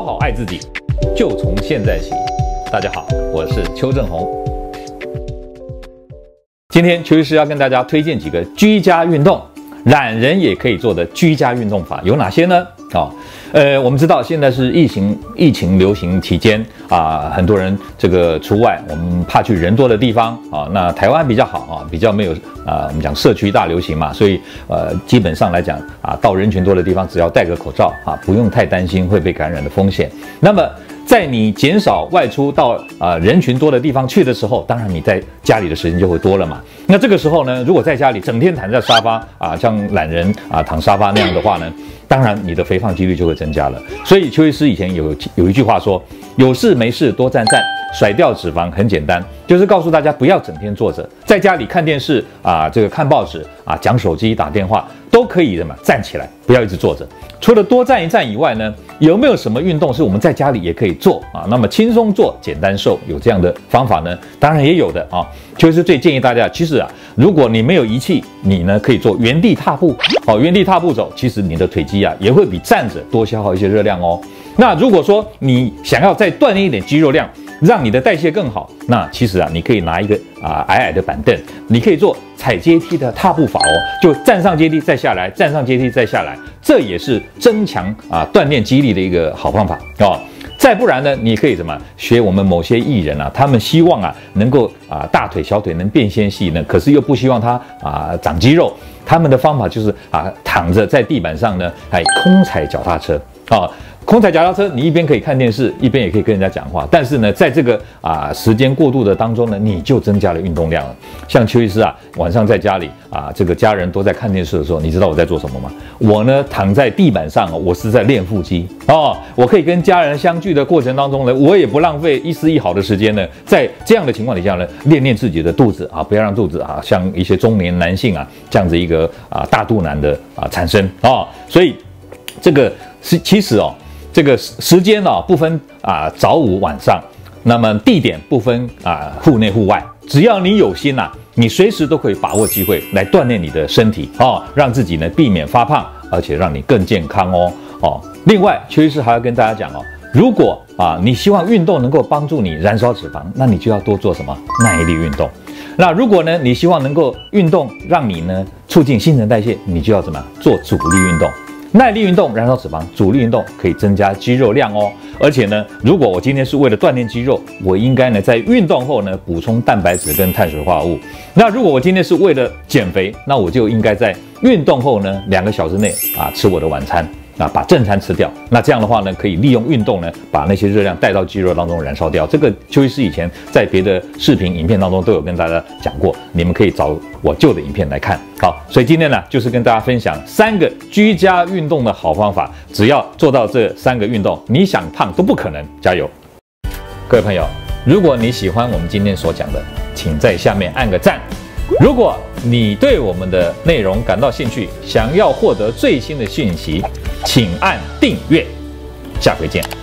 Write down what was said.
好好爱自己，就从现在起。大家好，我是邱正红。今天邱医师要跟大家推荐几个居家运动，懒人也可以做的居家运动法有哪些呢？啊、呃，我们知道现在是疫情疫情流行期间啊，很多人这个出外，我们怕去人多的地方啊。那台湾比较好啊，比较没有啊，我们讲社区大流行嘛，所以呃，基本上来讲啊，到人群多的地方，只要戴个口罩啊，不用太担心会被感染的风险。那么在你减少外出到啊人群多的地方去的时候，当然你在家里的时间就会多了嘛。那这个时候呢，如果在家里整天躺在沙发啊，像懒人啊躺沙发那样的话呢，当然你的肥胖几率就会增加了。所以邱医师以前有有一句话说：有事没事多站站，甩掉脂肪很简单，就是告诉大家不要整天坐着，在家里看电视啊，这个看报纸啊，讲手机打电话都可以的嘛，站起来不要一直坐着。除了多站一站以外呢，有没有什么运动是我们在家里也可以做啊？那么轻松做，简单瘦，有这样的方法呢？当然也有的啊。就是最建议大家，其实啊，如果你没有仪器，你呢可以做原地踏步。哦，原地踏步走，其实你的腿肌啊也会比站着多消耗一些热量哦。那如果说你想要再锻炼一点肌肉量，让你的代谢更好，那其实啊，你可以拿一个啊矮矮的板凳，你可以做踩阶梯的踏步法哦，就站上阶梯再下来，站上阶梯再下来，这也是增强啊锻炼肌力的一个好方法哦。再不然呢，你可以什么学我们某些艺人啊，他们希望啊能够啊大腿小腿能变纤细呢，可是又不希望他啊长肌肉，他们的方法就是啊躺着在地板上呢，哎空踩脚踏车啊。空踩脚踏车，你一边可以看电视，一边也可以跟人家讲话。但是呢，在这个啊时间过渡的当中呢，你就增加了运动量了。像邱医师啊，晚上在家里啊，这个家人都在看电视的时候，你知道我在做什么吗？我呢躺在地板上，我是在练腹肌哦。我可以跟家人相聚的过程当中呢，我也不浪费一丝一毫的时间呢，在这样的情况底下呢，练练自己的肚子啊，不要让肚子啊像一些中年男性啊这样子一个啊大肚腩的啊产生啊、哦。所以这个是其实哦。这个时间呢，不分啊早午晚上，那么地点不分啊户内户外，只要你有心呐，你随时都可以把握机会来锻炼你的身体哦，让自己呢避免发胖，而且让你更健康哦哦。另外，邱医师还要跟大家讲哦，如果啊你希望运动能够帮助你燃烧脂肪，那你就要多做什么耐力运动。那如果呢你希望能够运动让你呢促进新陈代谢，你就要怎么做阻力运动。耐力运动燃烧脂肪，阻力运动可以增加肌肉量哦。而且呢，如果我今天是为了锻炼肌肉，我应该呢在运动后呢补充蛋白质跟碳水化合物。那如果我今天是为了减肥，那我就应该在运动后呢两个小时内啊吃我的晚餐。啊，把正餐吃掉，那这样的话呢，可以利用运动呢，把那些热量带到肌肉当中燃烧掉。这个邱医师以前在别的视频影片当中都有跟大家讲过，你们可以找我旧的影片来看。好，所以今天呢，就是跟大家分享三个居家运动的好方法，只要做到这三个运动，你想胖都不可能。加油！各位朋友，如果你喜欢我们今天所讲的，请在下面按个赞。如果你对我们的内容感到兴趣，想要获得最新的讯息，请按订阅。下回见。